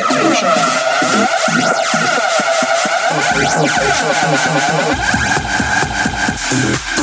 Thank you.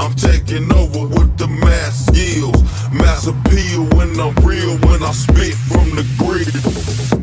I'm taking over with the mass skills. Mass appeal when I'm real, when I spit from the grid.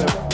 Some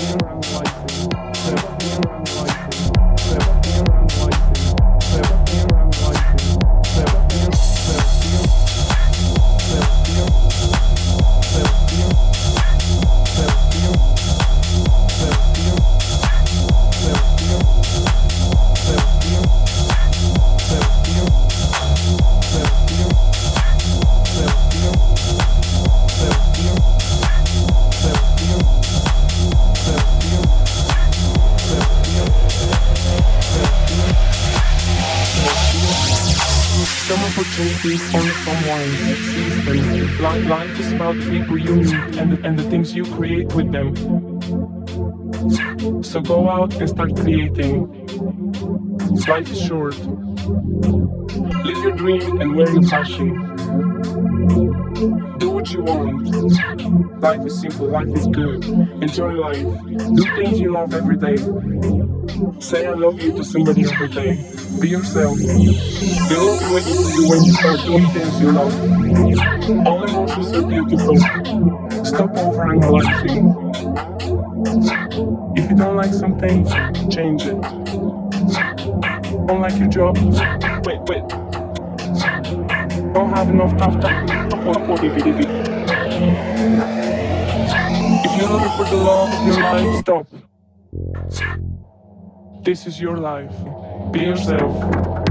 things you create with them. So go out and start creating. Life is short. Live your dream and wear your passion. Do what you want. Life is simple, life is good. Enjoy life. Do things you love every day. Say I love you to somebody every day. Be yourself. Looking what you do when you start doing things you love. All emotions are beautiful. Stop overanalyzing. If you don't like something, change it. Don't like your job? Wait, wait. Don't have enough time. If you're looking for the love of your life, stop. This is your life. Be yourself.